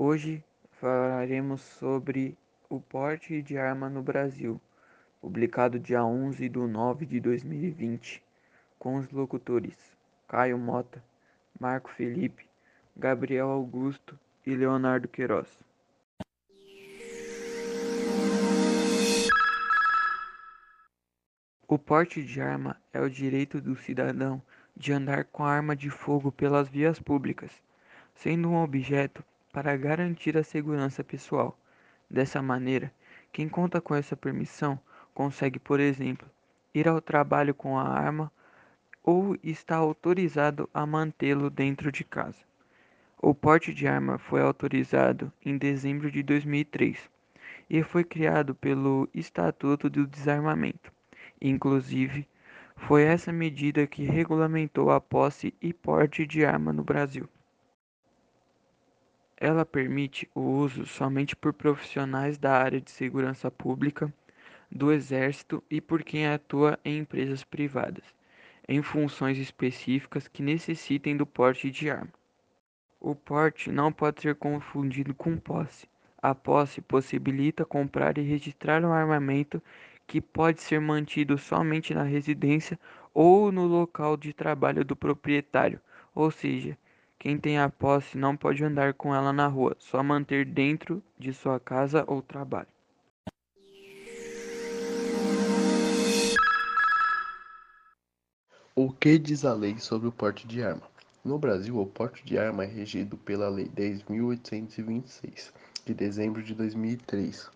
Hoje falaremos sobre o porte de arma no Brasil, publicado dia 11 de 9 de 2020, com os locutores Caio Mota, Marco Felipe, Gabriel Augusto e Leonardo Queiroz. O porte de arma é o direito do cidadão de andar com arma de fogo pelas vias públicas, sendo um objeto para garantir a segurança pessoal. Dessa maneira, quem conta com essa permissão consegue, por exemplo, ir ao trabalho com a arma ou está autorizado a mantê-lo dentro de casa. O porte de arma foi autorizado em dezembro de 2003 e foi criado pelo Estatuto do Desarmamento. Inclusive, foi essa medida que regulamentou a posse e porte de arma no Brasil. Ela permite o uso somente por profissionais da área de segurança pública, do Exército e por quem atua em empresas privadas, em funções específicas que necessitem do porte de arma. O porte não pode ser confundido com posse. A posse possibilita comprar e registrar um armamento que pode ser mantido somente na residência ou no local de trabalho do proprietário, ou seja, quem tem a posse não pode andar com ela na rua, só manter dentro de sua casa ou trabalho. O que diz a lei sobre o porte de arma? No Brasil, o porte de arma é regido pela Lei 10.826, de dezembro de 2003,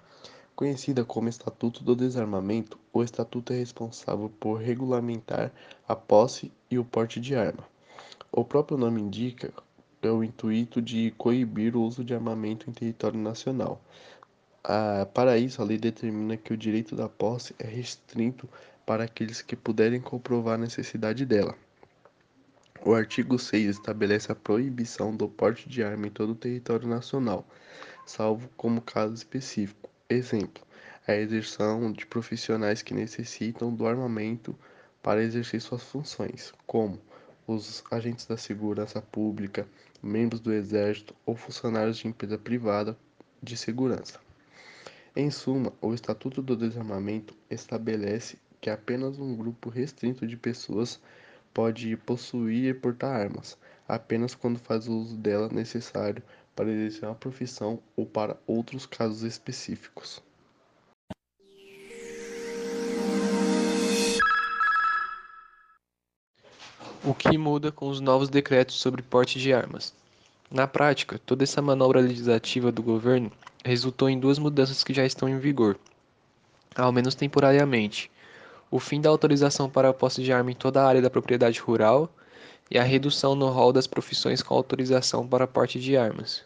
Conhecida como Estatuto do Desarmamento, o Estatuto é responsável por regulamentar a posse e o porte de arma. O próprio nome indica é o intuito de coibir o uso de armamento em território nacional. Ah, para isso, a lei determina que o direito da posse é restrito para aqueles que puderem comprovar a necessidade dela. O artigo 6 estabelece a proibição do porte de arma em todo o território nacional, salvo como caso específico Exemplo: a exerção de profissionais que necessitam do armamento para exercer suas funções, como os agentes da segurança pública, membros do Exército ou funcionários de empresa privada de segurança. Em suma, o Estatuto do Desarmamento estabelece que apenas um grupo restrito de pessoas pode possuir e portar armas, apenas quando faz uso dela necessário para exercer uma profissão ou para outros casos específicos. O que muda com os novos decretos sobre porte de armas? Na prática, toda essa manobra legislativa do governo resultou em duas mudanças que já estão em vigor, ao menos temporariamente: o fim da autorização para a posse de arma em toda a área da propriedade rural e a redução no rol das profissões com autorização para porte de armas.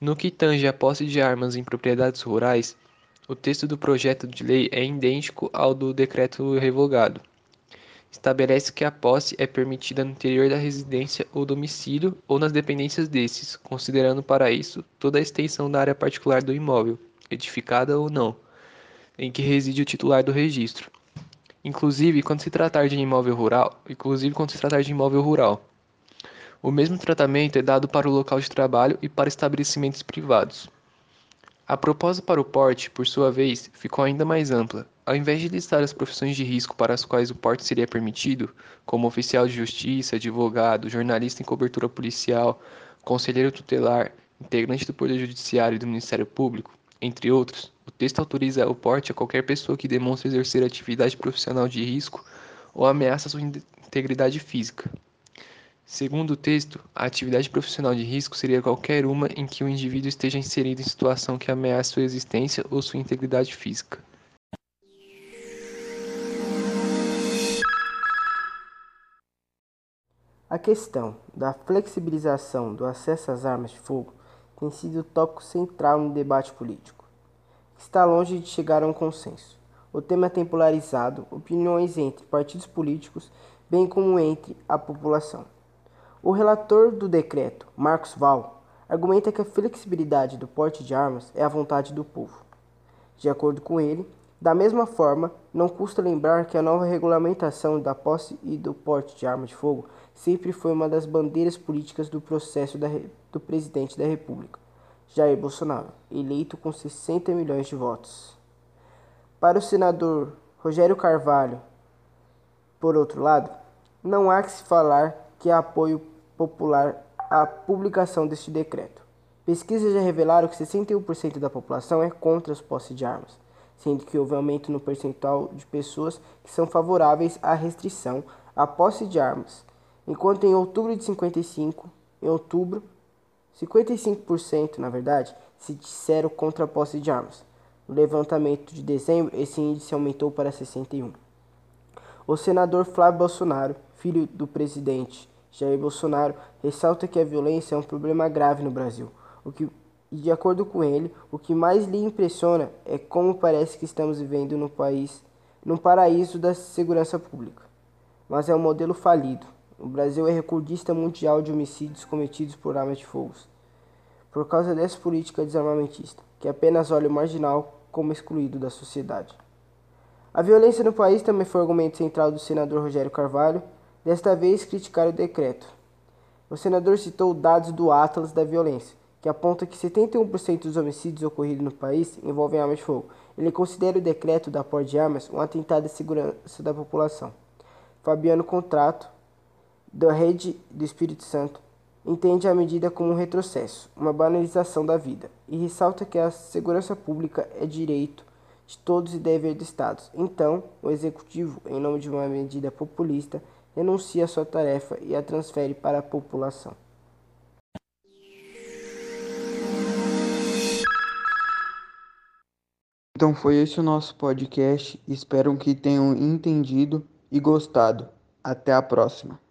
No que tange a posse de armas em propriedades rurais, o texto do projeto de lei é idêntico ao do decreto revogado. Estabelece que a posse é permitida no interior da residência ou domicílio ou nas dependências desses, considerando para isso toda a extensão da área particular do imóvel, edificada ou não, em que reside o titular do registro inclusive quando se tratar de imóvel rural, inclusive quando se tratar de imóvel rural. O mesmo tratamento é dado para o local de trabalho e para estabelecimentos privados. A proposta para o porte, por sua vez, ficou ainda mais ampla. Ao invés de listar as profissões de risco para as quais o porte seria permitido, como oficial de justiça, advogado, jornalista em cobertura policial, conselheiro tutelar, integrante do Poder Judiciário e do Ministério Público, entre outros, o texto autoriza o porte a qualquer pessoa que demonstre exercer atividade profissional de risco ou ameaça sua integridade física. Segundo o texto, a atividade profissional de risco seria qualquer uma em que o indivíduo esteja inserido em situação que ameace sua existência ou sua integridade física. A questão da flexibilização do acesso às armas de fogo tem sido o tópico central no debate político. Está longe de chegar a um consenso. O tema tem polarizado opiniões entre partidos políticos, bem como entre a população. O relator do decreto, Marcos Val, argumenta que a flexibilidade do porte de armas é a vontade do povo. De acordo com ele, da mesma forma, não custa lembrar que a nova regulamentação da posse e do porte de arma de fogo sempre foi uma das bandeiras políticas do processo da, do presidente da República. Jair Bolsonaro, eleito com 60 milhões de votos. Para o senador Rogério Carvalho, por outro lado, não há que se falar que há apoio popular à publicação deste decreto. Pesquisas já revelaram que 61% da população é contra as posses de armas, sendo que houve aumento no percentual de pessoas que são favoráveis à restrição à posse de armas, enquanto em outubro de 55, em outubro, 55%, na verdade, se disseram contra a posse de armas. No levantamento de dezembro, esse índice aumentou para 61. O senador Flávio Bolsonaro, filho do presidente Jair Bolsonaro, ressalta que a violência é um problema grave no Brasil. O que, e de acordo com ele, o que mais lhe impressiona é como parece que estamos vivendo no país, num paraíso da segurança pública. Mas é um modelo falido. O Brasil é recordista mundial de homicídios cometidos por armas de fogo. Por causa dessa política desarmamentista, que apenas olha o marginal como excluído da sociedade. A violência no país também foi argumento central do senador Rogério Carvalho, desta vez criticar o decreto. O senador citou dados do Atlas da Violência, que aponta que 71% dos homicídios ocorridos no país envolvem armas de fogo. Ele considera o decreto da porte de armas um atentado à segurança da população. Fabiano Contrato, da Rede do Espírito Santo, entende a medida como um retrocesso, uma banalização da vida, e ressalta que a segurança pública é direito de todos e dever do Estado. Então, o Executivo, em nome de uma medida populista, renuncia à sua tarefa e a transfere para a população. Então foi esse o nosso podcast. Espero que tenham entendido e gostado. Até a próxima.